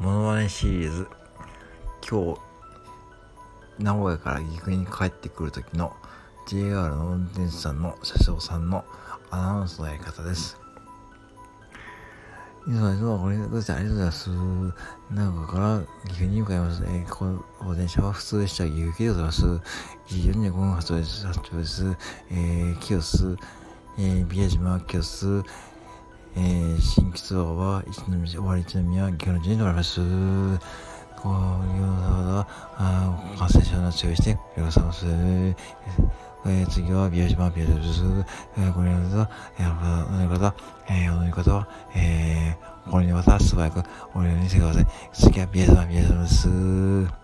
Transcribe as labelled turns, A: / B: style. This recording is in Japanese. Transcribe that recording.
A: モノマネシリーズ今日名古屋から岐阜に帰ってくる時の JR の運転手さんの車掌さんのアナウンスのやり方ですいつもいつもこれどうしてありがとうございます。名古屋から岐阜に向かいます。えー、この電車は普通でした岐阜でございます。1時45分発です。発です。えー、清須、えー、宮島清須、新吉川は一宮、終わり一宮、岐阜の順に乗られます。こういうのは、感染症の注意してくださいます。えー、次は、宮島、宮島です。えー、これの方、えー、お飲み方、えー、お飲み方は、えー、これにまた素早くお飲みしてください。次は、宮島、宮島です。